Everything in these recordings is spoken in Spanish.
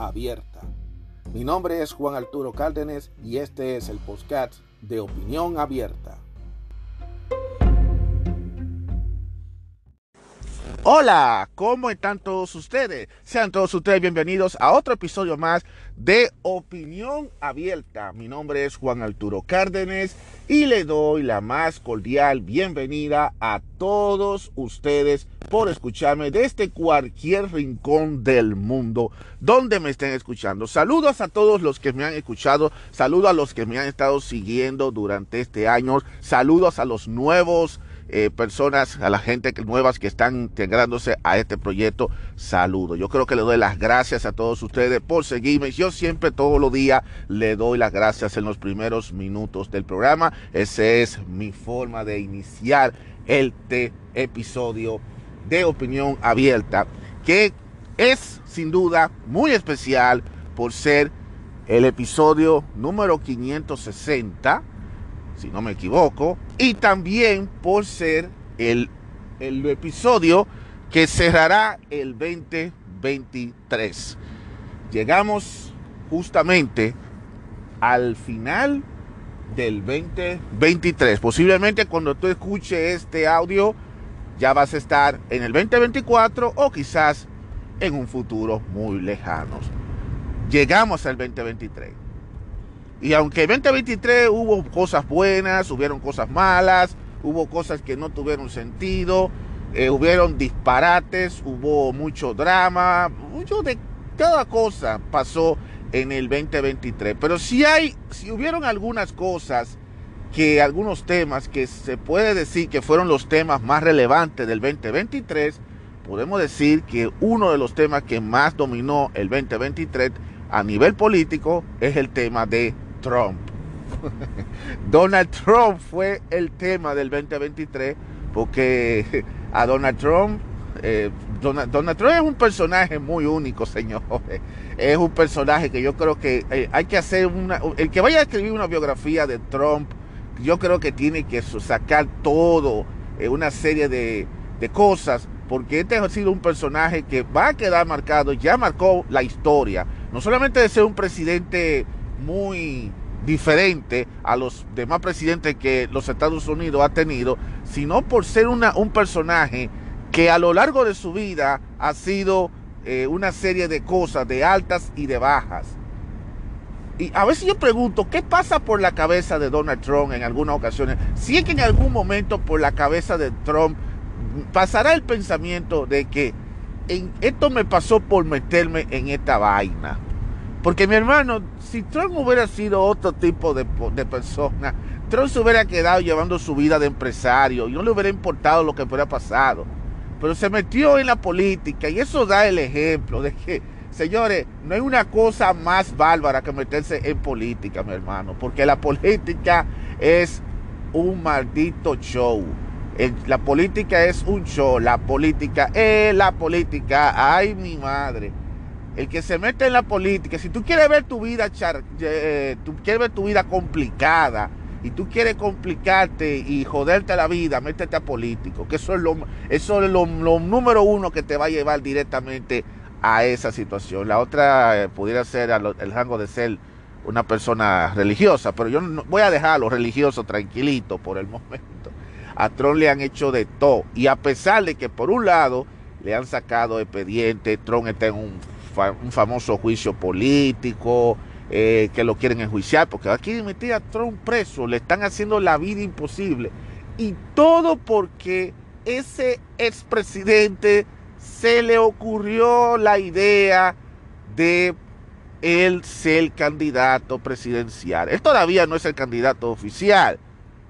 abierta. Mi nombre es Juan Arturo Cárdenas y este es el podcast de Opinión Abierta. Hola, ¿cómo están todos ustedes? Sean todos ustedes bienvenidos a otro episodio más de Opinión Abierta. Mi nombre es Juan Arturo Cárdenas y le doy la más cordial bienvenida a todos ustedes por escucharme desde cualquier rincón del mundo donde me estén escuchando. Saludos a todos los que me han escuchado, saludos a los que me han estado siguiendo durante este año, saludos a los nuevos eh, personas, a la gente nuevas que están integrándose a este proyecto, saludo. Yo creo que le doy las gracias a todos ustedes por seguirme. Yo siempre todos los días le doy las gracias en los primeros minutos del programa. Esa es mi forma de iniciar este episodio de opinión abierta, que es sin duda muy especial por ser el episodio número 560 si no me equivoco, y también por ser el, el episodio que cerrará el 2023. Llegamos justamente al final del 2023. Posiblemente cuando tú escuches este audio ya vas a estar en el 2024 o quizás en un futuro muy lejano. Llegamos al 2023. Y aunque 2023 hubo cosas buenas, hubieron cosas malas, hubo cosas que no tuvieron sentido, eh, hubieron disparates, hubo mucho drama, mucho de cada cosa pasó en el 2023. Pero si hay, si hubieron algunas cosas que algunos temas que se puede decir que fueron los temas más relevantes del 2023, podemos decir que uno de los temas que más dominó el 2023 a nivel político es el tema de Trump. Donald Trump fue el tema del 2023 porque a Donald Trump, eh, Donald, Trump es un personaje muy único, señores. Es un personaje que yo creo que eh, hay que hacer una... El que vaya a escribir una biografía de Trump, yo creo que tiene que sacar todo, eh, una serie de, de cosas, porque este ha sido un personaje que va a quedar marcado, ya marcó la historia, no solamente de ser un presidente muy diferente a los demás presidentes que los Estados Unidos ha tenido, sino por ser una, un personaje que a lo largo de su vida ha sido eh, una serie de cosas, de altas y de bajas. Y a veces yo pregunto, ¿qué pasa por la cabeza de Donald Trump en algunas ocasiones? Si es que en algún momento por la cabeza de Trump pasará el pensamiento de que esto me pasó por meterme en esta vaina porque mi hermano, si Trump hubiera sido otro tipo de, persona, Trump se hubiera quedado llevando su vida de empresario y no le hubiera importado lo que hubiera pasado. Pero se metió en la política y eso da el ejemplo de que, señores, no hay una cosa más bárbara que meterse en política, mi hermano, porque la política es un maldito show. La política es un show, la política es la política, ay mi madre el que se mete en la política, si tú quieres ver tu vida, eh, tú quieres ver tu vida complicada y tú quieres complicarte y joderte la vida, métete a político, que eso es lo, eso es lo, número uno que te va a llevar directamente a esa situación. La otra eh, pudiera ser el rango de ser una persona religiosa, pero yo no, voy a dejar a los religiosos tranquilitos por el momento. A Trump le han hecho de todo y a pesar de que por un lado le han sacado expediente, Trump está en un un famoso juicio político, eh, que lo quieren enjuiciar, porque aquí meter a Trump preso, le están haciendo la vida imposible. Y todo porque ese expresidente se le ocurrió la idea de él ser candidato presidencial. Él todavía no es el candidato oficial,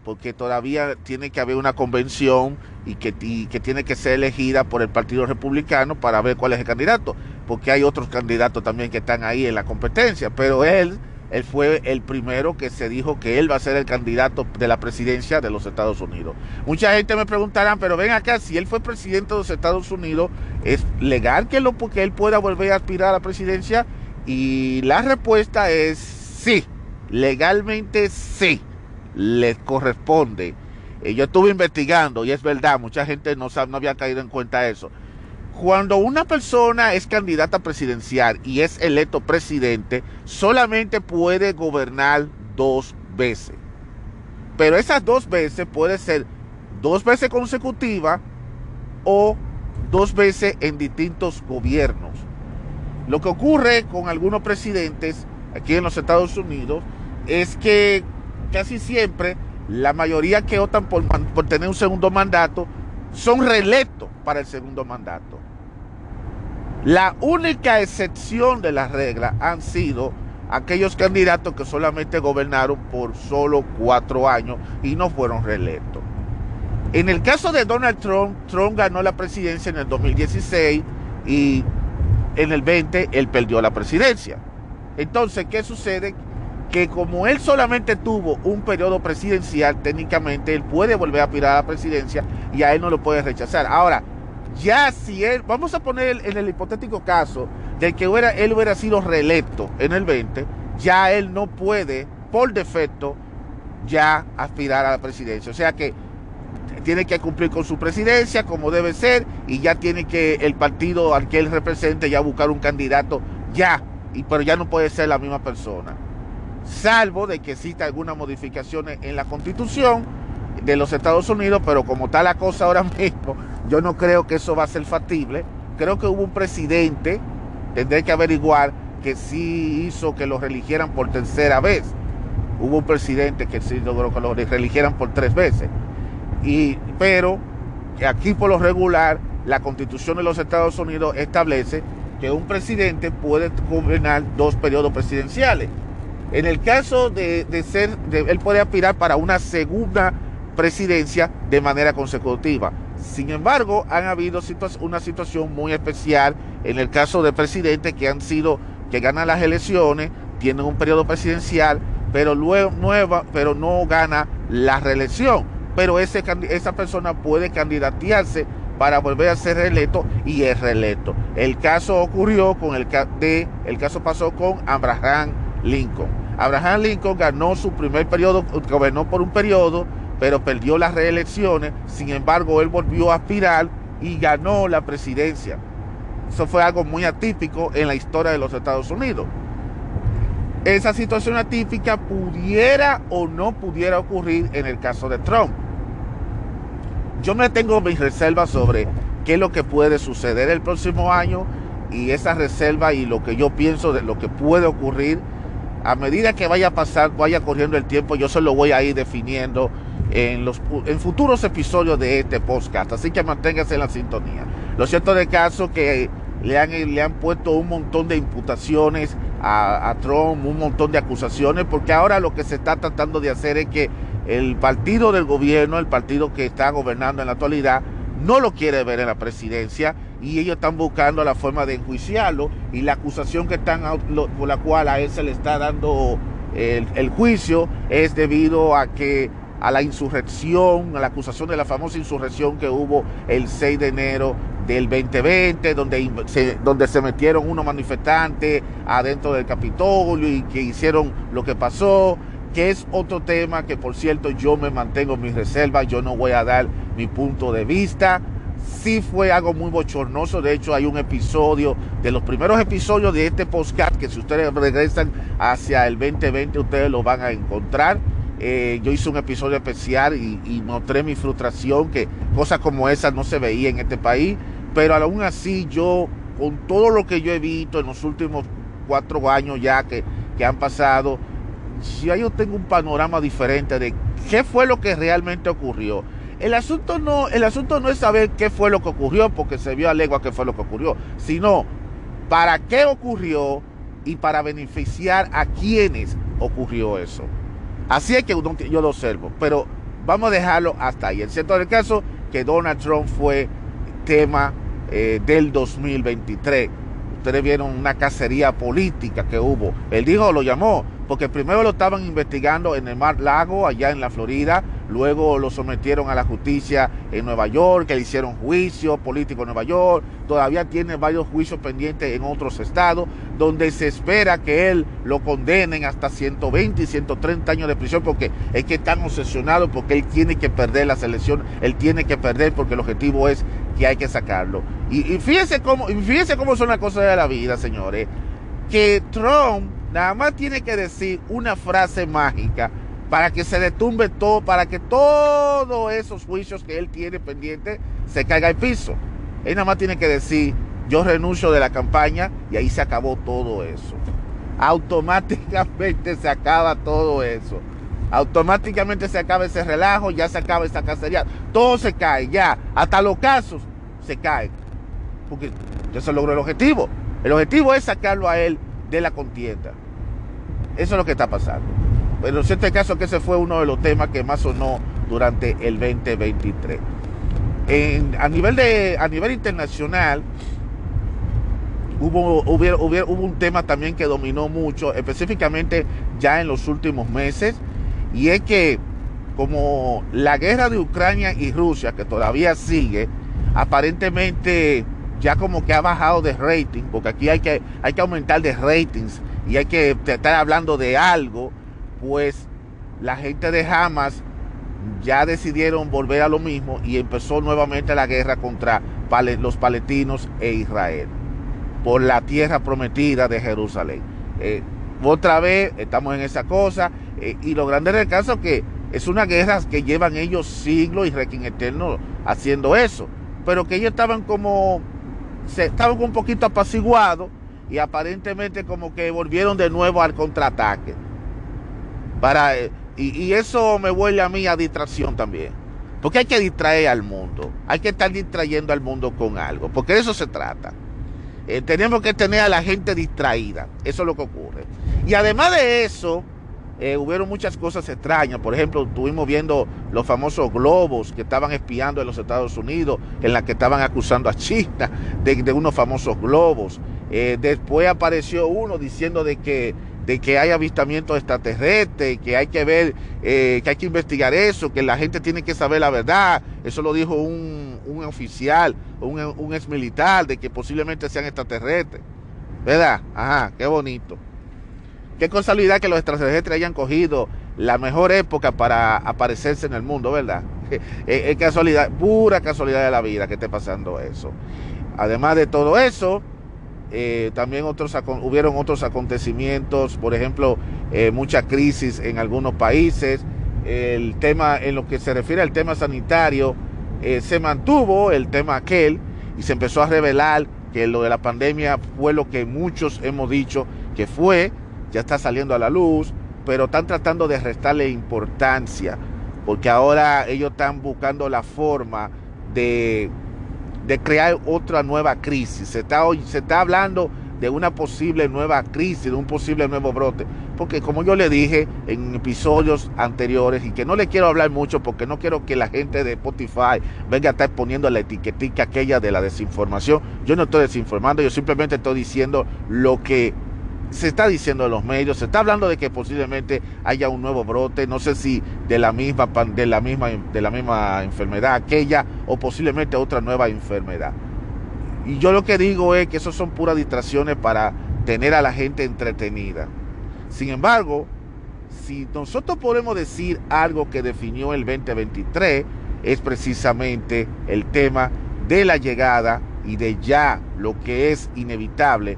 porque todavía tiene que haber una convención y que, tiene que ser elegida por el Partido Republicano para ver cuál es el candidato, porque hay otros candidatos también que están ahí en la competencia, pero él, él fue el primero que se dijo que él va a ser el candidato de la presidencia de los Estados Unidos. Mucha gente me preguntará, pero ven acá, si él fue presidente de los Estados Unidos, ¿es legal que, lo, que él pueda volver a aspirar a la presidencia? Y la respuesta es sí, legalmente sí le corresponde. Eh, yo estuve investigando y es verdad, mucha gente no, no había caído en cuenta eso. Cuando una persona es candidata presidencial y es electo presidente, solamente puede gobernar dos veces. Pero esas dos veces puede ser dos veces consecutivas o dos veces en distintos gobiernos. Lo que ocurre con algunos presidentes aquí en los Estados Unidos es que casi siempre la mayoría que por, por tener un segundo mandato son reelectos para el segundo mandato. La única excepción de las reglas han sido aquellos candidatos que solamente gobernaron por solo cuatro años y no fueron reelectos. En el caso de Donald Trump, Trump ganó la presidencia en el 2016 y en el 20 él perdió la presidencia. Entonces, ¿qué sucede? Que como él solamente tuvo un periodo presidencial, técnicamente él puede volver a aspirar a la presidencia y a él no lo puede rechazar. Ahora, ya si él, vamos a poner en el hipotético caso de que hubiera, él hubiera sido reelecto en el 20, ya él no puede, por defecto, ya aspirar a la presidencia. O sea que tiene que cumplir con su presidencia como debe ser y ya tiene que el partido al que él represente ya buscar un candidato ya, y, pero ya no puede ser la misma persona salvo de que exista algunas modificaciones en la constitución de los Estados Unidos, pero como está la cosa ahora mismo, yo no creo que eso va a ser factible. Creo que hubo un presidente, tendré que averiguar, que sí hizo que lo religieran por tercera vez. Hubo un presidente que sí logró que lo religieran por tres veces. Y, pero aquí por lo regular, la constitución de los Estados Unidos establece que un presidente puede gobernar dos periodos presidenciales. En el caso de, ser, él puede aspirar para una segunda presidencia de manera consecutiva. Sin embargo, han habido una situación muy especial en el caso de presidentes que han sido, que ganan las elecciones, tienen un periodo presidencial, pero luego nueva, pero no gana la reelección. Pero ese, esa persona puede candidatearse para volver a ser reelecto y es reelecto. El caso ocurrió con el de, el caso pasó con Abraham Lincoln. Abraham Lincoln ganó su primer periodo, gobernó por un periodo, pero perdió las reelecciones. Sin embargo, él volvió a aspirar y ganó la presidencia. Eso fue algo muy atípico en la historia de los Estados Unidos. Esa situación atípica pudiera o no pudiera ocurrir en el caso de Trump. Yo me tengo mis reservas sobre qué es lo que puede suceder el próximo año y esa reserva y lo que yo pienso de lo que puede ocurrir a medida que vaya a pasar, vaya corriendo el tiempo, yo se lo voy a ir definiendo en los en futuros episodios de este podcast. Así que manténgase en la sintonía. Lo cierto de caso que le han, le han puesto un montón de imputaciones a, a Trump, un montón de acusaciones, porque ahora lo que se está tratando de hacer es que el partido del gobierno, el partido que está gobernando en la actualidad, no lo quiere ver en la presidencia y ellos están buscando la forma de enjuiciarlo y la acusación que están por la cual a él se le está dando el, juicio es debido a que a la insurrección, a la acusación de la famosa insurrección que hubo el 6 de enero del 2020, donde se, donde se metieron unos manifestantes adentro del Capitolio y que hicieron lo que pasó, que es otro tema que por cierto yo me mantengo en mis reservas, yo no voy a dar mi punto de vista. Sí fue algo muy bochornoso, de hecho hay un episodio, de los primeros episodios de este podcast, que si ustedes regresan hacia el 2020 ustedes lo van a encontrar. Eh, yo hice un episodio especial y, mostré mi frustración, que cosas como esas no se veía en este país, pero aún así yo, con todo lo que yo he visto en los últimos cuatro años ya que, que han pasado, ya yo tengo un panorama diferente de qué fue lo que realmente ocurrió. El asunto no, el asunto no es saber qué fue lo que ocurrió, porque se vio a legua qué fue lo que ocurrió, sino para qué ocurrió y para beneficiar a quienes ocurrió eso. Así es que yo lo observo, pero vamos a dejarlo hasta ahí. El cierto del caso que Donald Trump fue tema eh, del 2023. Ustedes vieron una cacería política que hubo. Él dijo, lo llamó, porque primero lo estaban investigando en el Mar Lago, allá en la Florida, luego lo sometieron a la justicia en Nueva York, que le hicieron juicio político en Nueva York, todavía tiene varios juicios pendientes en otros estados, donde se espera que él lo condenen hasta 120 y 130 años de prisión, porque es que están obsesionados, porque él tiene que perder la selección, él tiene que perder porque el objetivo es que hay que sacarlo. Y, fíjense cómo, fíjense cómo son las cosas de la vida, señores, que Trump Nada más tiene que decir una frase mágica para que se detumbe todo, para que todos esos juicios que él tiene pendientes se caiga al piso. Él nada más tiene que decir, yo renuncio de la campaña y ahí se acabó todo eso. Automáticamente se acaba todo eso. Automáticamente se acaba ese relajo, ya se acaba esa cacería. Todo se cae, ya. Hasta los casos se caen. Porque ya se logró el objetivo. El objetivo es sacarlo a él de la contienda. Eso es lo que está pasando. Pero en este caso que ese fue uno de los temas que más sonó durante el 2023. a, nivel de, a nivel internacional, hubo, hubo un tema también que dominó mucho, específicamente ya en los últimos meses, y es que como la guerra de Ucrania y Rusia, que todavía sigue, aparentemente ya como que ha bajado de rating, porque aquí hay que, hay que aumentar de ratings y hay que estar hablando de algo, pues la gente de Hamas ya decidieron volver a lo mismo y empezó nuevamente la guerra contra los palestinos e Israel por la tierra prometida de Jerusalén. Eh, otra vez estamos en esa cosa eh, y lo grande del caso es que es una guerra que llevan ellos siglos y requin eterno haciendo eso, pero que ellos estaban como se estaban un poquito apaciguados y aparentemente como que volvieron de nuevo al contraataque. Para, eh, y, eso me vuelve a mí a distracción también. Porque hay que distraer al mundo. Hay que estar distrayendo al mundo con algo. Porque de eso se trata. Eh, tenemos que tener a la gente distraída. Eso es lo que ocurre. Y además de eso, eh, hubieron muchas cosas extrañas. Por ejemplo, estuvimos viendo los famosos globos que estaban espiando en los Estados Unidos, en la que estaban acusando a China de, unos famosos globos. Eh, después apareció uno diciendo de que, de que hay avistamientos extraterrestres, que hay que ver, eh, que hay que investigar eso, que la gente tiene que saber la verdad. Eso lo dijo un, oficial, un, un ex militar, de que posiblemente sean extraterrestres. ¿Verdad? Ajá, qué bonito. Qué casualidad que los extraterrestres hayan cogido la mejor época para aparecerse en el mundo, ¿verdad? Es, casualidad, pura casualidad de la vida que esté pasando eso. Además de todo eso, eh, también otros, hubieron otros acontecimientos, por ejemplo, eh, mucha crisis en algunos países. El tema, en lo que se refiere al tema sanitario, eh, se mantuvo el tema aquel y se empezó a revelar que lo de la pandemia fue lo que muchos hemos dicho que fue ya está saliendo a la luz, pero están tratando de restarle importancia, porque ahora ellos están buscando la forma de, de crear otra nueva crisis. Se está, se está hablando de una posible nueva crisis, de un posible nuevo brote. Porque como yo le dije en episodios anteriores, y que no le quiero hablar mucho porque no quiero que la gente de Spotify venga a estar poniendo la etiquetica aquella de la desinformación. Yo no estoy desinformando, yo simplemente estoy diciendo lo que se está diciendo en los medios, se está hablando de que posiblemente haya un nuevo brote, no sé si de la misma de la misma de la misma enfermedad aquella o posiblemente otra nueva enfermedad. Y yo lo que digo es que eso son puras distracciones para tener a la gente entretenida. Sin embargo, si nosotros podemos decir algo que definió el 2023 es precisamente el tema de la llegada y de ya lo que es inevitable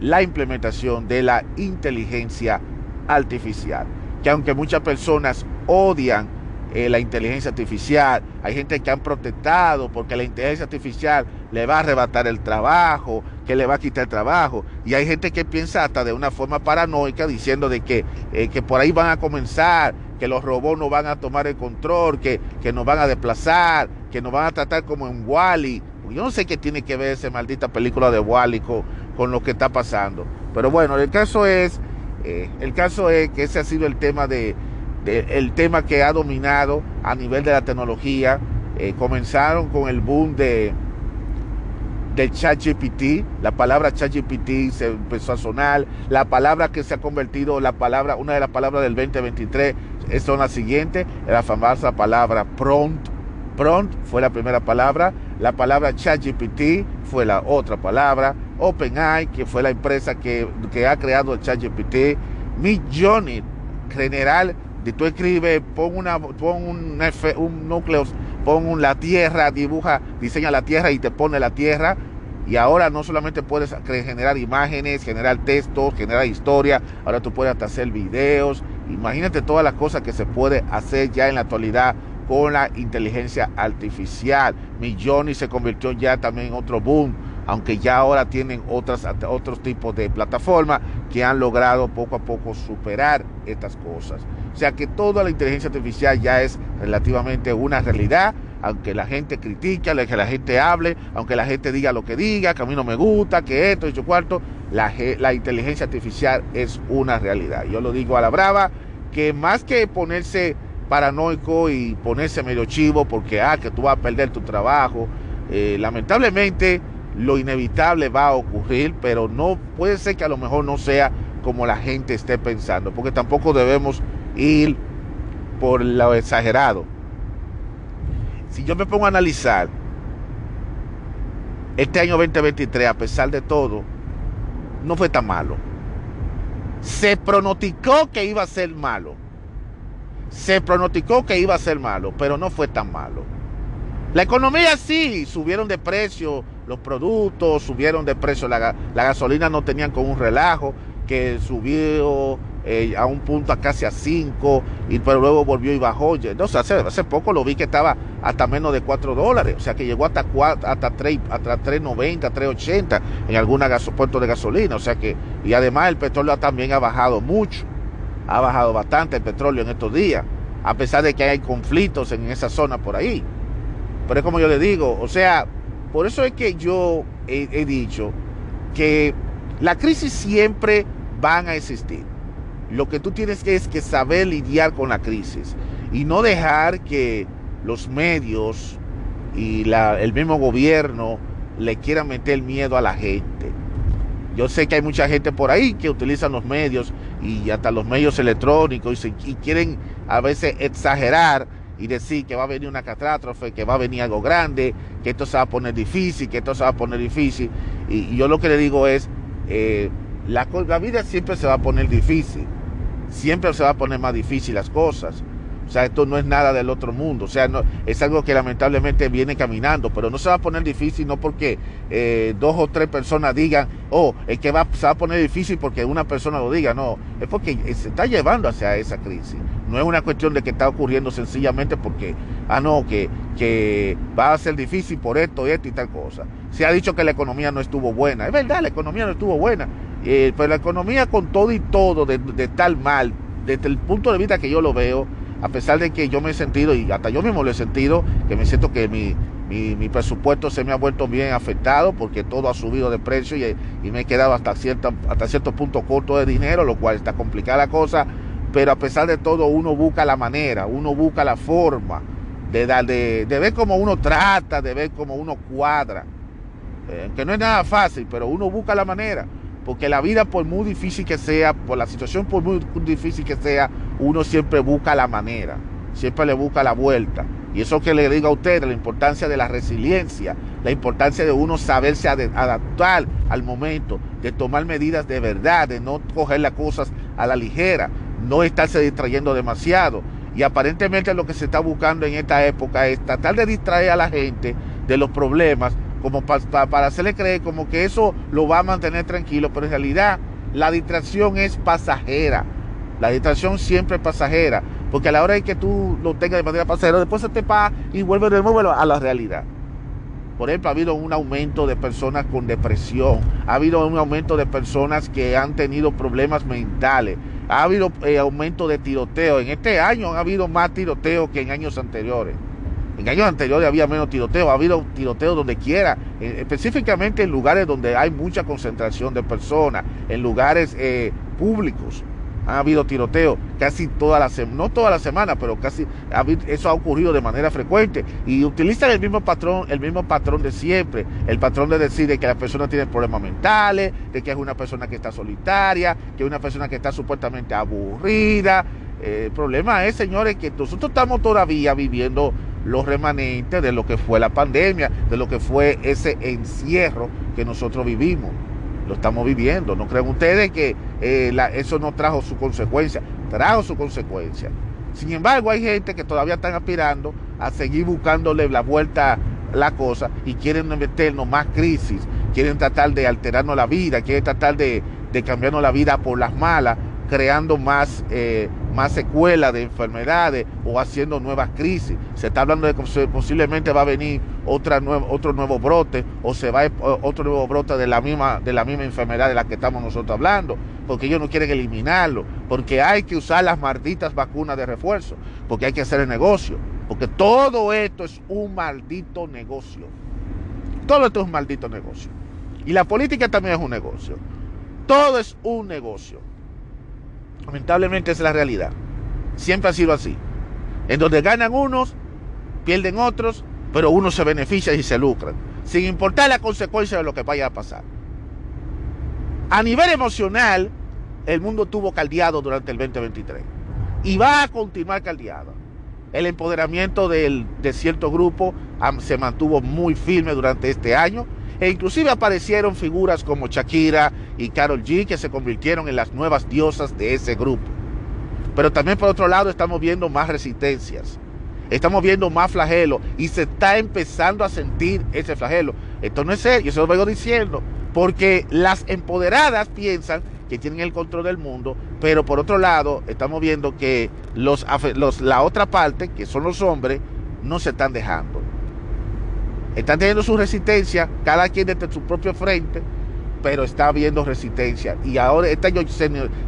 la implementación de la inteligencia artificial. Que aunque muchas personas odian eh, la inteligencia artificial, hay gente que han protestado porque la inteligencia artificial le va a arrebatar el trabajo, que le va a quitar el trabajo. Y hay gente que piensa hasta de una forma paranoica diciendo de que, eh, que por ahí van a comenzar, que los robots no van a tomar el control, que, que nos van a desplazar, que nos van a tratar como en Wally. Yo no sé qué tiene que ver esa maldita película de Wally con, con lo que está pasando. Pero bueno, el caso es, eh, el caso es que ese ha sido el tema de, el tema que ha dominado a nivel de la tecnología. Eh, comenzaron con el boom de del ChatGPT, la palabra ChatGPT se empezó a sonar, la palabra que se ha convertido, la palabra, una de las palabras del 2023 son las siguientes, la famosa palabra prompt, prompt fue la primera palabra, la palabra ChatGPT fue la otra palabra, OpenAI, que fue la empresa que, ha creado el ChatGPT, Midjourney, general, de tú escribes, pon, una, un, un núcleo, pon la tierra, dibuja, diseña la tierra y te pone la tierra. Y ahora no solamente puedes generar imágenes, generar textos, generar historia, ahora tú puedes hasta hacer videos. Imagínate todas las cosas que se puede hacer ya en la actualidad con la inteligencia artificial. Millones se convirtió ya también en otro boom aunque ya ahora tienen otras, otros tipos de plataformas que han logrado poco a poco superar estas cosas. O sea que toda la inteligencia artificial ya es relativamente una realidad, aunque la gente critique, que la gente hable, aunque la gente diga lo que diga, que a mí no me gusta, que esto y cuarto, la, la inteligencia artificial es una realidad. Yo lo digo a la brava, que más que ponerse paranoico y ponerse medio chivo porque ah, que tú vas a perder tu trabajo, eh, lamentablemente lo inevitable va a ocurrir, pero no puede ser que a lo mejor no sea como la gente esté pensando, porque tampoco debemos ir por lo exagerado. Si yo me pongo a analizar este año 2023, a pesar de todo, no fue tan malo. Se pronosticó que iba a ser malo. Se pronosticó que iba a ser malo, pero no fue tan malo. La economía sí, subieron de precio los productos, subieron de precio, la, gasolina no tenían con un relajo, que subió eh, a un punto a casi a 5, y pero luego volvió y bajó. No, hace, hace poco lo vi que estaba hasta menos de 4 dólares, o sea que llegó hasta 4, hasta 3, hasta 3.90, 3.80 en algunos puertos de gasolina, o sea que, y además el petróleo también ha bajado mucho, ha bajado bastante el petróleo en estos días, a pesar de que hay conflictos en esa zona por ahí. Pero es como yo le digo, o sea, por eso es que yo he, dicho que la crisis siempre van a existir. Lo que tú tienes que es que saber lidiar con la crisis y no dejar que los medios y el mismo gobierno le quieran meter miedo a la gente. Yo sé que hay mucha gente por ahí que utilizan los medios y hasta los medios electrónicos y quieren a veces exagerar y decir que va a venir una catástrofe, que va a venir algo grande, que esto se va a poner difícil, que esto se va a poner difícil. Y, yo lo que le digo es, eh, la, la vida siempre se va a poner difícil, siempre se va a poner más difícil las cosas. O sea, esto no es nada del otro mundo. O sea, es algo que lamentablemente viene caminando, pero no se va a poner difícil no porque eh, dos o tres personas digan, oh, es que va, se va a poner difícil porque una persona lo diga. No, es porque se está llevando hacia esa crisis. No es una cuestión de que está ocurriendo sencillamente porque, ah, no, que, va a ser difícil por esto, esto y tal cosa. Se ha dicho que la economía no estuvo buena. Es verdad, la economía no estuvo buena. Eh, pero la economía con todo y todo de tal mal, desde el punto de vista que yo lo veo, a pesar de que yo me he sentido, y hasta yo mismo lo he sentido, que me siento que mi, mi, presupuesto se me ha vuelto bien afectado porque todo ha subido de precio y, me he quedado hasta, cierta, hasta cierto punto corto de dinero, lo cual está complicada la cosa, pero a pesar de todo uno busca la manera, uno busca la forma de, dar, de, ver cómo uno trata, de ver cómo uno cuadra, eh, que no es nada fácil, pero uno busca la manera. Porque la vida, por muy difícil que sea, por la situación, por muy difícil que sea, uno siempre busca la manera, siempre le busca la vuelta. Y eso que le digo a ustedes, la importancia de la resiliencia, la importancia de uno saberse adaptar al momento, de tomar medidas de verdad, de no coger las cosas a la ligera, no estarse distrayendo demasiado. Y aparentemente lo que se está buscando en esta época es tratar de distraer a la gente de los problemas como para hacerle creer como que eso lo va a mantener tranquilo, pero en realidad la distracción es pasajera. La distracción siempre es pasajera, porque a la hora de que tú lo tengas de manera pasajera, después se te pasa y vuelve de nuevo a la realidad. Por ejemplo, ha habido un aumento de personas con depresión, ha habido un aumento de personas que han tenido problemas mentales, ha habido eh, aumento de tiroteo. En este año ha habido más tiroteo que en años anteriores. En años anteriores había menos tiroteo, ha habido tiroteo donde quiera, eh, específicamente en lugares donde hay mucha concentración de personas, en lugares eh, públicos. han habido tiroteos casi toda la semana, no toda la semana, pero casi eso ha ocurrido de manera frecuente y utilizan el mismo patrón, el mismo patrón de siempre, el patrón de decir de que la persona tiene problemas mentales, de que es una persona que está solitaria, que es una persona que está supuestamente aburrida. El problema es, señores, que nosotros estamos todavía viviendo los remanentes de lo que fue la pandemia, de lo que fue ese encierro que nosotros vivimos lo estamos viviendo. ¿No creen ustedes que eh, eso no trajo su consecuencia? Trajo su consecuencia. Sin embargo, hay gente que todavía están aspirando a seguir buscándole la vuelta a la cosa y quieren meternos más crisis, quieren tratar de alterarnos la vida, quieren tratar de, de cambiarnos la vida por las malas, creando más eh, más secuelas de enfermedades o haciendo nuevas crisis. Se está hablando de que posiblemente va a venir otra otro nuevo brote o se va a, otro nuevo brote de la, misma, de la misma enfermedad de la que estamos nosotros hablando, porque ellos no quieren eliminarlo, porque hay que usar las malditas vacunas de refuerzo, porque hay que hacer el negocio, porque todo esto es un maldito negocio. Todo esto es un maldito negocio. Y la política también es un negocio. Todo es un negocio. Lamentablemente es la realidad. Siempre ha sido así. En donde ganan unos, pierden otros, pero unos se benefician y se lucran, sin importar la consecuencia de lo que vaya a pasar. A nivel emocional, el mundo tuvo caldeado durante el 2023 y va a continuar caldeado. El empoderamiento de cierto grupo se mantuvo muy firme durante este año e inclusive aparecieron figuras como Shakira y Carol G que se convirtieron en las nuevas diosas de ese grupo. Pero también por otro lado estamos viendo más resistencias, estamos viendo más flagelo y se está empezando a sentir ese flagelo. Esto no es serio, eso lo vengo diciendo, porque las empoderadas piensan que tienen el control del mundo, pero por otro lado estamos viendo que los, la otra parte, que son los hombres, no se están dejando. Están teniendo su resistencia, cada quien desde su propio frente, pero está habiendo resistencia. Y ahora este año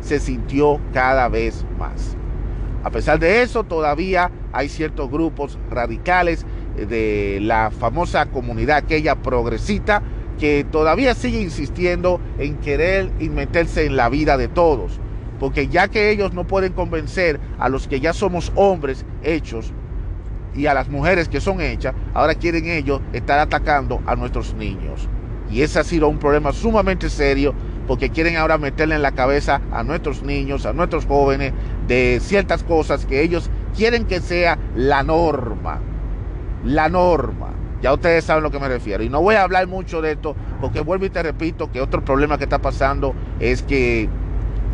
se, sintió cada vez más. A pesar de eso, todavía hay ciertos grupos radicales de la famosa comunidad aquella progresita que todavía sigue insistiendo en querer meterse en la vida de todos. Porque ya que ellos no pueden convencer a los que ya somos hombres hechos, y a las mujeres que son hechas, ahora quieren ellos estar atacando a nuestros niños. Y ese ha sido un problema sumamente serio porque quieren ahora meterle en la cabeza a nuestros niños, a nuestros jóvenes, de ciertas cosas que ellos quieren que sea la norma. La norma. Ya ustedes saben a lo que me refiero. Y no voy a hablar mucho de esto porque vuelvo y te repito que otro problema que está pasando es que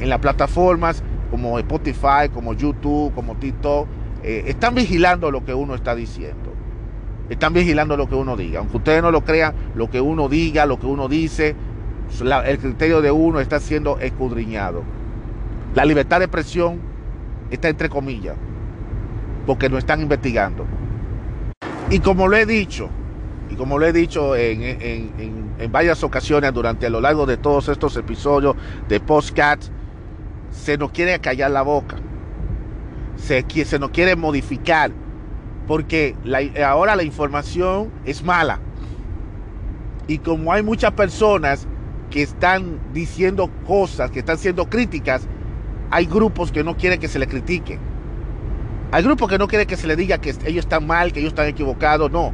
en las plataformas como Spotify, como YouTube, como TikTok, eh, están vigilando lo que uno está diciendo. Están vigilando lo que uno diga. Aunque ustedes no lo crean, lo que uno diga, lo que uno dice, el criterio de uno está siendo escudriñado. La libertad de expresión está entre comillas, porque lo están investigando. Y como lo he dicho, y como lo he dicho en, en, varias ocasiones durante lo largo de todos estos episodios de Postcats, se nos quiere callar la boca se, se nos quiere modificar, porque ahora la información es mala. Y como hay muchas personas que están diciendo cosas, que están siendo críticas, hay grupos que no quieren que se le critique. Hay grupos que no quieren que se le diga que ellos están mal, que ellos están equivocados, no.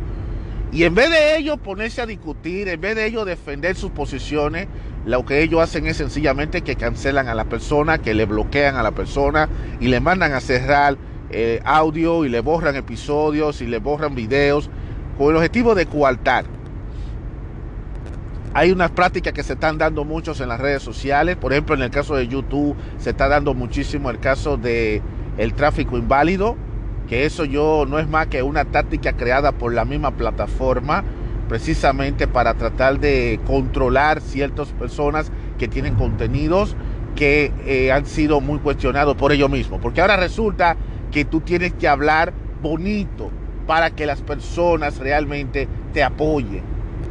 Y en vez de ellos ponerse a discutir, en vez de ellos defender sus posiciones, lo que ellos hacen es sencillamente que cancelan a la persona, que le bloquean a la persona y le mandan a cerrar eh, audio y le borran episodios y le borran videos con el objetivo de coartar. Hay unas prácticas que se están dando muchos en las redes sociales, por ejemplo en el caso de YouTube se está dando muchísimo el caso de el tráfico inválido, que eso yo no es más que una táctica creada por la misma plataforma precisamente para tratar de controlar ciertas personas que tienen contenidos que eh, han sido muy cuestionados por ellos mismos. Porque ahora resulta que tú tienes que hablar bonito para que las personas realmente te apoyen.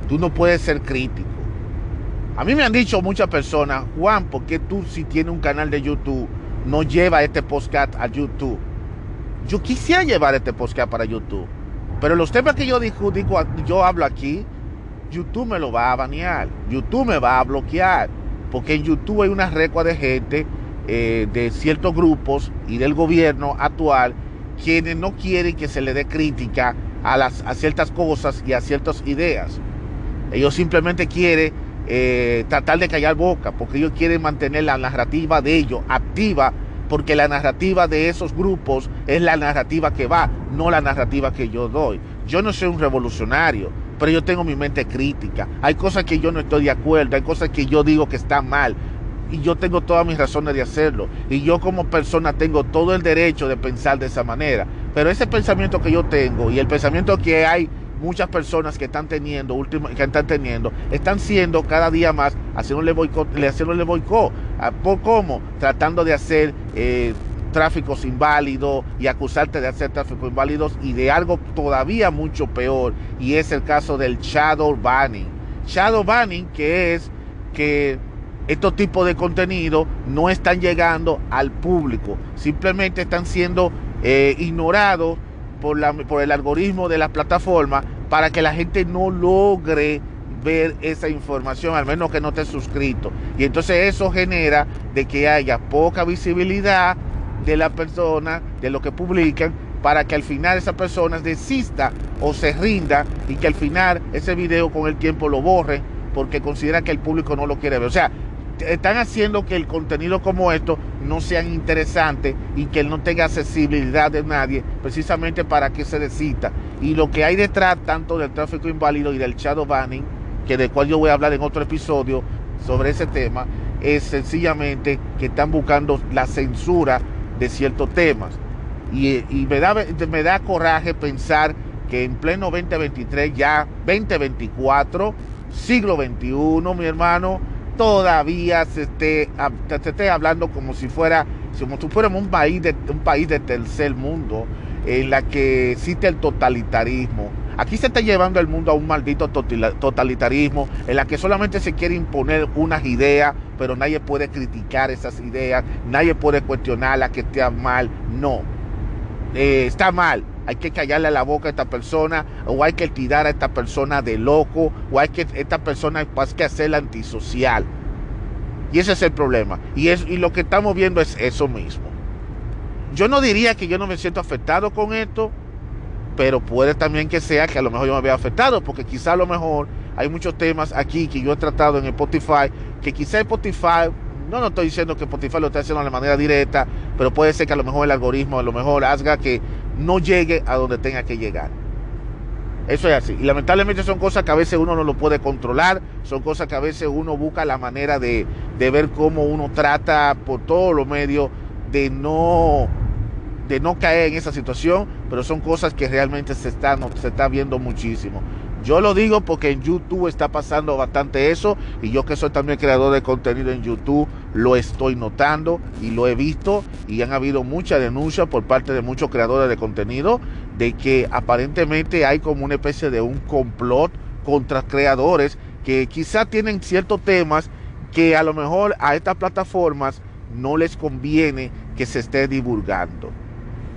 Tú no puedes ser crítico. A mí me han dicho muchas personas, Juan, ¿por qué tú si tienes un canal de YouTube no lleva este podcast a YouTube? Yo quisiera llevar este podcast para YouTube pero los temas que yo discuto, yo hablo aquí, YouTube me lo va a banear, YouTube me va a bloquear, porque en YouTube hay una recua de gente eh, de ciertos grupos y del gobierno actual quienes no quieren que se le dé crítica a, las, a ciertas cosas y a ciertas ideas. Ellos simplemente quieren eh, tratar de callar boca, porque ellos quieren mantener la narrativa de ellos activa, porque la narrativa de esos grupos es la narrativa que va, no la narrativa que yo doy. Yo no soy un revolucionario, pero yo tengo mi mente crítica. Hay cosas que yo no estoy de acuerdo, hay cosas que yo digo que están mal, y yo tengo todas mis razones de hacerlo. Y yo como persona tengo todo el derecho de pensar de esa manera. Pero ese pensamiento que yo tengo y el pensamiento que hay muchas personas que están teniendo, que están teniendo, están siendo cada día más haciéndole boicot, haciéndole boicot. Ah, ¿Por cómo? Tratando de hacer eh, tráficos inválidos y acusarte de hacer tráficos inválidos y de algo todavía mucho peor, y es el caso del shadow banning. Shadow banning, que es que estos tipos de contenido no están llegando al público, simplemente están siendo eh, ignorados por, la, por el algoritmo de la plataforma para que la gente no logre ver esa información, al menos que no esté suscrito. Y entonces eso genera de que haya poca visibilidad de la persona, de lo que publican, para que al final esa persona desista o se rinda y que al final ese video con el tiempo lo borre porque considera que el público no lo quiere ver. O sea, están haciendo que el contenido como esto no sea interesante y que no tenga accesibilidad de nadie, precisamente para que se desista. Y lo que hay detrás tanto del tráfico inválido y del shadow banning, que de cual yo voy a hablar en otro episodio sobre ese tema, es sencillamente que están buscando la censura de ciertos temas. Y, y me, da, me da coraje pensar que en pleno 2023, ya 2024, siglo XXI, mi hermano, todavía se esté, se esté hablando como si fuera, como si fuéramos un país de, un país de tercer mundo, en la que existe el totalitarismo. Aquí se está llevando el mundo a un maldito totalitarismo en la que solamente se quiere imponer unas ideas, pero nadie puede criticar esas ideas, nadie puede cuestionarlas que esté mal. No, eh, está mal, hay que callarle la boca a esta persona, o hay que tirar a esta persona de loco, o hay que esta persona hay que hacerla antisocial. Y ese es el problema. Y, es, y lo que estamos viendo es eso mismo. Yo no diría que yo no me siento afectado con esto, pero puede también que sea que a lo mejor yo me vea afectado, porque quizá a lo mejor hay muchos temas aquí que yo he tratado en Spotify, que quizá Spotify, no, no estoy diciendo que Spotify lo esté haciendo de manera directa, pero puede ser que a lo mejor el algoritmo a lo mejor haga que no llegue a donde tenga que llegar. Eso es así. Y lamentablemente son cosas que a veces uno no lo puede controlar, son cosas que a veces uno busca la manera de, ver cómo uno trata por todos los medios de no, de no caer en esa situación, pero son cosas que realmente se están, se está viendo muchísimo. Yo lo digo porque en YouTube está pasando bastante eso y yo que soy también creador de contenido en YouTube lo estoy notando y lo he visto y han habido muchas denuncias por parte de muchos creadores de contenido de que aparentemente hay como una especie de un complot contra creadores que quizá tienen ciertos temas que a lo mejor a estas plataformas no les conviene que se esté divulgando.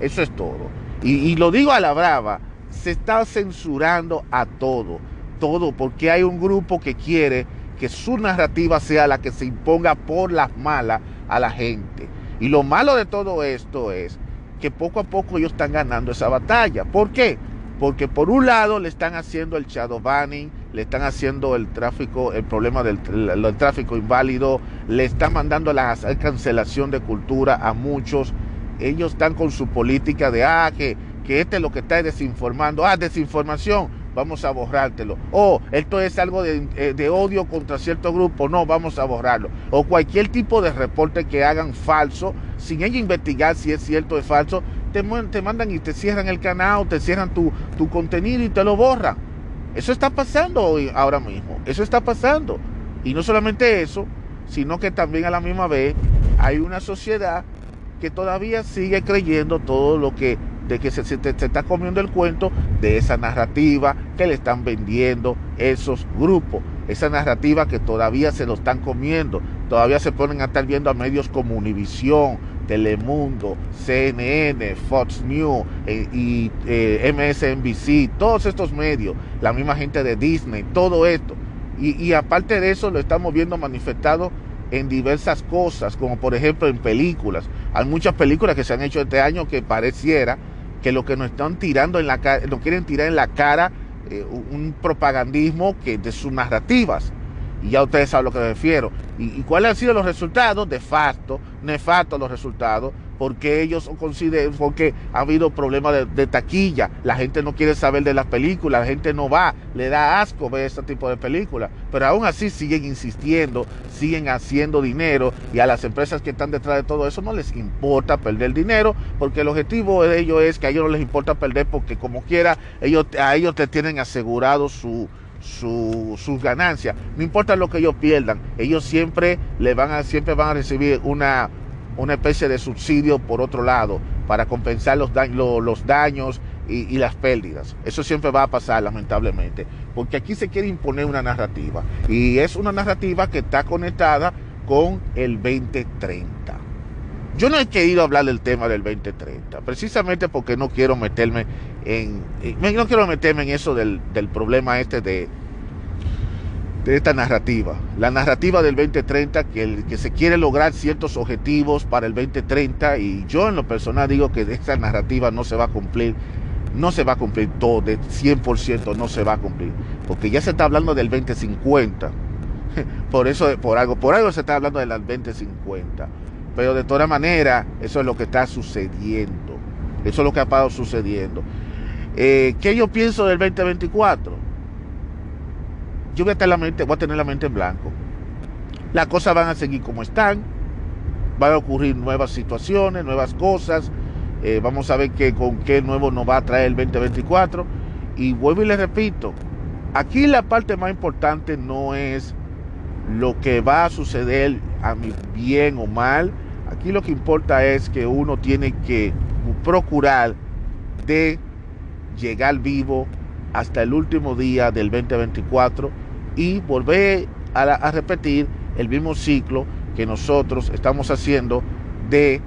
Eso es todo. Y, lo digo a la brava se está censurando a todo, todo, porque hay un grupo que quiere que su narrativa sea la que se imponga por las malas a la gente. Y lo malo de todo esto es que poco a poco ellos están ganando esa batalla. ¿Por qué? Porque por un lado le están haciendo el shadow banning, le están haciendo el tráfico, el problema del, tráfico inválido, le están mandando la cancelación de cultura a muchos. Ellos están con su política de, ah, que que este es lo que está desinformando. Ah, desinformación, vamos a borrártelo. O esto es algo de, eh, odio contra cierto grupo, no, vamos a borrarlo. O cualquier tipo de reporte que hagan falso, sin ellos investigar si es cierto o es falso, te, te mandan y te cierran el canal, te cierran tu, tu contenido y te lo borran. Eso está pasando hoy, ahora mismo. Eso está pasando. Y no solamente eso, sino que también a la misma vez hay una sociedad que todavía sigue creyendo todo lo que de que se, está comiendo el cuento de esa narrativa que le están vendiendo esos grupos, esa narrativa que todavía se lo están comiendo, todavía se ponen a estar viendo a medios como Univisión, Telemundo, CNN, Fox News eh, y eh, MSNBC, todos estos medios, la misma gente de Disney, todo esto. Y, y aparte de eso lo estamos viendo manifestado en diversas cosas, como por ejemplo en películas. Hay muchas películas que se han hecho este año que pareciera que lo que nos están tirando en la cara, nos quieren tirar en la cara eh, un propagandismo que de sus narrativas. Y ya ustedes saben a lo que me refiero. ¿Y, ¿Y, cuáles han sido los resultados? De facto, nefastos los resultados porque ellos consideran, porque ha habido problemas de, taquilla, la gente no quiere saber de las películas, la gente no va, le da asco ver este tipo de películas, pero aún así siguen insistiendo, siguen haciendo dinero y a las empresas que están detrás de todo eso no les importa perder dinero, porque el objetivo de ellos es que a ellos no les importa perder porque como quiera, ellos, a ellos te tienen asegurado su, su, sus ganancias. No importa lo que ellos pierdan, ellos siempre van siempre van a recibir una, una especie de subsidio por otro lado para compensar los, daños, y, las pérdidas. Eso siempre va a pasar, lamentablemente, porque aquí se quiere imponer una narrativa y es una narrativa que está conectada con el 2030. Yo no he querido hablar del tema del 2030, precisamente porque no quiero meterme en, no quiero meterme en eso del problema este de, de esta narrativa. La narrativa del 2030, que, el, que se quiere lograr ciertos objetivos para el 2030 y yo en lo personal digo que esta narrativa no se va a cumplir, no se va a cumplir todo, de 100% no se va a cumplir, porque ya se está hablando del 2050. Por eso, por algo, por algo se está hablando del 2050. Pero de toda manera, eso es lo que está sucediendo. Eso es lo que ha estado sucediendo. Eh, ¿Qué yo pienso del 2024? Yo voy a, tener la mente, voy a tener la mente en blanco. Las cosas van a seguir como están, van a ocurrir nuevas situaciones, nuevas cosas. Eh, vamos a ver que, con qué nuevo nos va a traer el 2024. Y vuelvo y les repito, aquí la parte más importante no es lo que va a suceder a mi bien o mal. Aquí lo que importa es que uno tiene que procurar de llegar vivo hasta el último día del 2024 y volver a, a repetir el mismo ciclo que nosotros estamos haciendo de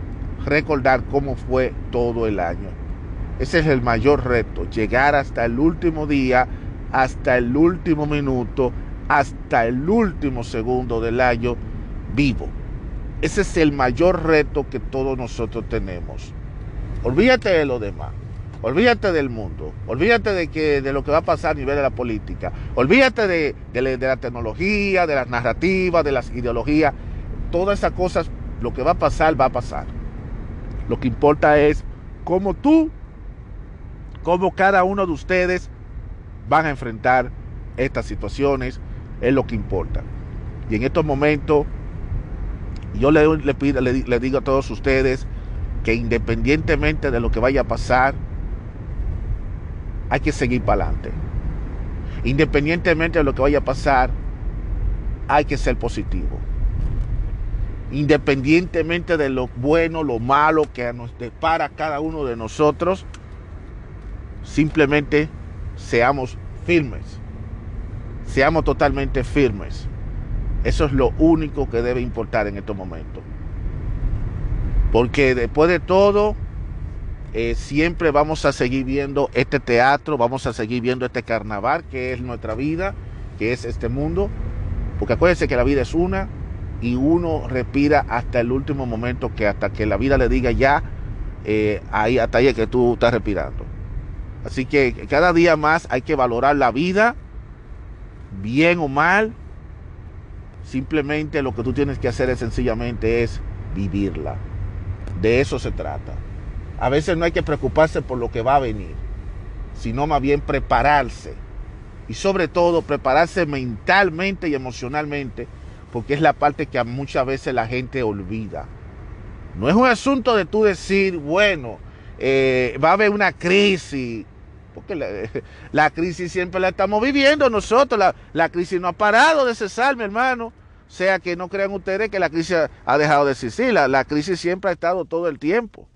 recordar cómo fue todo el año. Ese es el mayor reto, llegar hasta el último día, hasta el último minuto, hasta el último segundo del año vivo. Ese es el mayor reto que todos nosotros tenemos. Olvídate de lo demás. Olvídate del mundo, olvídate de, que, de lo que va a pasar a nivel de la política, olvídate de, de, la tecnología, de las narrativas, de las ideologías, todas esas cosas, lo que va a pasar, va a pasar. Lo que importa es cómo tú, cómo cada uno de ustedes van a enfrentar estas situaciones, es lo que importa. Y en estos momentos, yo le, pido, le, le digo a todos ustedes que independientemente de lo que vaya a pasar, hay que seguir para adelante. Independientemente de lo que vaya a pasar, hay que ser positivo. Independientemente de lo bueno, lo malo que nos depara cada uno de nosotros, simplemente seamos firmes. Seamos totalmente firmes. Eso es lo único que debe importar en estos momentos. Porque después de todo, eh, siempre vamos a seguir viendo este teatro, vamos a seguir viendo este carnaval que es nuestra vida, que es este mundo, porque acuérdense que la vida es una y uno respira hasta el último momento, que hasta que la vida le diga ya, eh, ahí hasta ahí que tú estás respirando. Así que cada día más hay que valorar la vida, bien o mal, simplemente lo que tú tienes que hacer es sencillamente es vivirla. De eso se trata. A veces no hay que preocuparse por lo que va a venir, sino más bien prepararse. Y sobre todo prepararse mentalmente y emocionalmente, porque es la parte que muchas veces la gente olvida. No es un asunto de tú decir, bueno, eh, va a haber una crisis, porque la, crisis siempre la estamos viviendo nosotros, la, crisis no ha parado de cesar, mi hermano. O sea que no crean ustedes que la crisis ha dejado de existir, la crisis siempre ha estado todo el tiempo.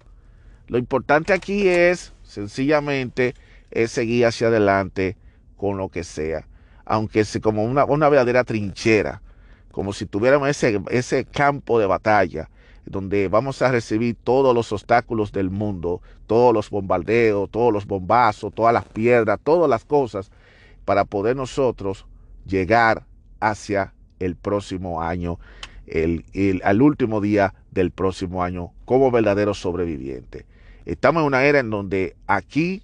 Lo importante aquí es sencillamente es seguir hacia adelante con lo que sea, aunque sea como una, verdadera trinchera, como si tuviéramos ese, ese campo de batalla donde vamos a recibir todos los obstáculos del mundo, todos los bombardeos, todos los bombazos, todas las piedras, todas las cosas, para poder nosotros llegar hacia el próximo año el, al último día del próximo año como verdaderos sobrevivientes. Estamos en una era en donde aquí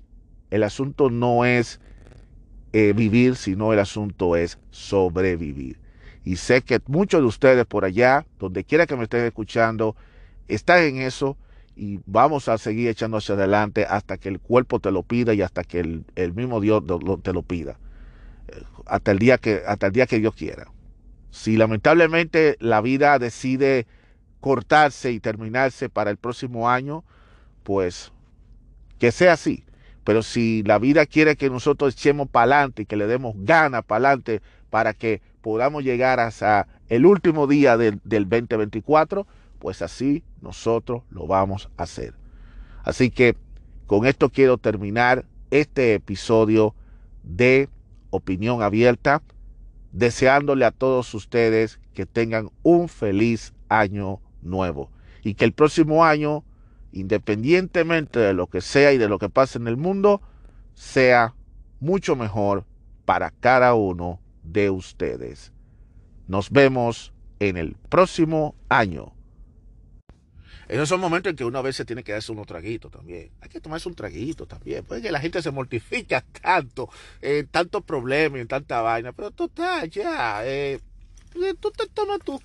el asunto no es eh, vivir, sino el asunto es sobrevivir. Y sé que muchos de ustedes por allá, donde quiera que me estén escuchando, están en eso y vamos a seguir echando hacia adelante hasta que el cuerpo te lo pida y hasta que el, mismo Dios te lo pida. Eh, hasta el, día que, hasta el día que Dios quiera. Si lamentablemente la vida decide cortarse y terminarse para el próximo año, pues que sea así. Pero si la vida quiere que nosotros echemos para adelante y que le demos ganas para adelante para que podamos llegar hasta el último día del, del 2024, pues así nosotros lo vamos a hacer. Así que con esto quiero terminar este episodio de Opinión Abierta, deseándole a todos ustedes que tengan un feliz año nuevo y que el próximo año, independientemente de lo que sea y de lo que pase en el mundo, sea mucho mejor para cada uno de ustedes. Nos vemos en el próximo año. Esos son momentos en que uno a veces tiene que darse unos traguitos también. Hay que tomarse un traguito también. Puede que la gente se mortifica tanto, en tantos problemas, en tanta vaina. Pero total, ya. Eh, eh, tú te tomas tu,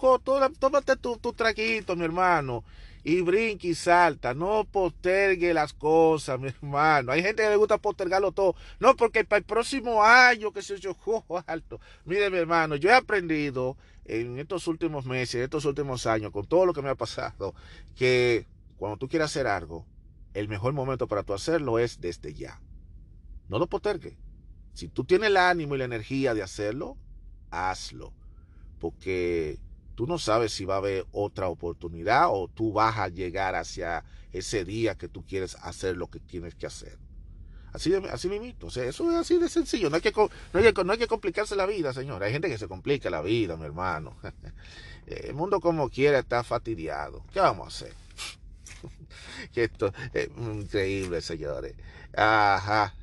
tómate tu, tu traguito, mi hermano y brinque y salta. No postergue las cosas, mi hermano. Hay gente que le gusta postergarlo todo. No, porque para el próximo año, que se yo, alto. Mire, mi hermano, yo he aprendido en estos últimos meses, en estos últimos años, con todo lo que me ha pasado, que cuando tú quieras hacer algo, el mejor momento para tú hacerlo es desde ya. No lo postergue. Si tú tienes el ánimo y la energía de hacerlo, hazlo. Porque tú no sabes si va a haber otra oportunidad o tú vas a llegar hacia ese día que tú quieres hacer lo que tienes que hacer. Así, así mismo. Eso es así de sencillo. No hay, que, no, hay que, no hay que complicarse la vida, señor. Hay gente que se complica la vida, mi hermano. El mundo como quiera está fastidiado. ¿Qué vamos a hacer? esto es increíble, señores. Ajá.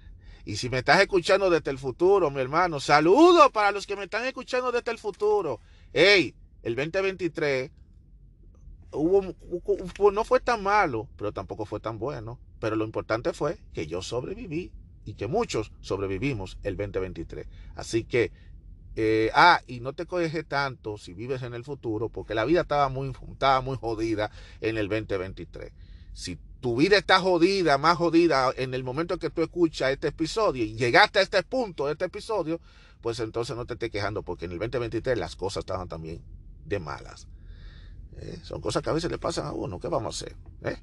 Y si me estás escuchando desde el futuro, mi hermano, saludos para los que me están escuchando desde el futuro. Hey, el 2023 hubo, no fue tan malo, pero tampoco fue tan bueno. Pero lo importante fue que yo sobreviví y que muchos sobrevivimos el 2023. Así que, eh, ah, y no te coges tanto si vives en el futuro, porque la vida estaba muy, muy jodida en el 2023. Si tu vida está jodida, más jodida en el momento que tú escuchas este episodio y llegaste a este punto de este episodio, pues entonces no te estés quejando, porque en el 2023 las cosas estaban también de malas. Eh, son cosas que a veces le pasan a uno. ¿Qué vamos a hacer? ¿Eh?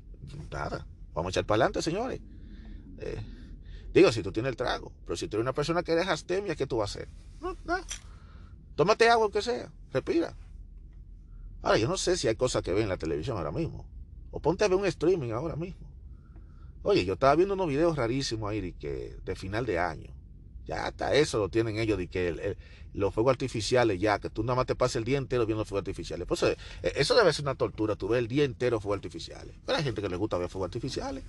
Nada. Vamos a echar para adelante, señores. Eh, digo, si tú tienes el trago. Pero si tú eres una persona que dejas temia, ¿qué tú vas a hacer? No, nada. Tómate agua, aunque sea. Respira. Ahora, yo no sé si hay cosas que ven en la televisión ahora mismo. O ponte a ver un streaming ahora mismo. Oye, yo estaba viendo unos videos rarísimos ahí que, de final de año. Ya hasta eso lo tienen ellos de que los fuegos artificiales ya, que tú nada más te pases el día entero viendo fuegos artificiales. Pues eh, eso debe ser una tortura, tú ves el día entero fuegos artificiales. Pero hay gente que le gusta ver fuegos artificiales.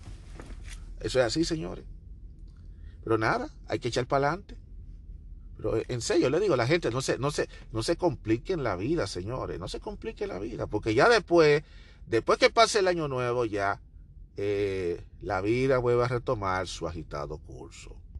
Eso es así, señores. Pero nada, hay que echar para adelante. Pero eh, en serio, le digo a la gente, no se, no se, no se compliquen la vida, señores. No se compliquen la vida. Porque ya después, después que pase el año nuevo, ya eh, la vida vuelve a retomar su agitado curso.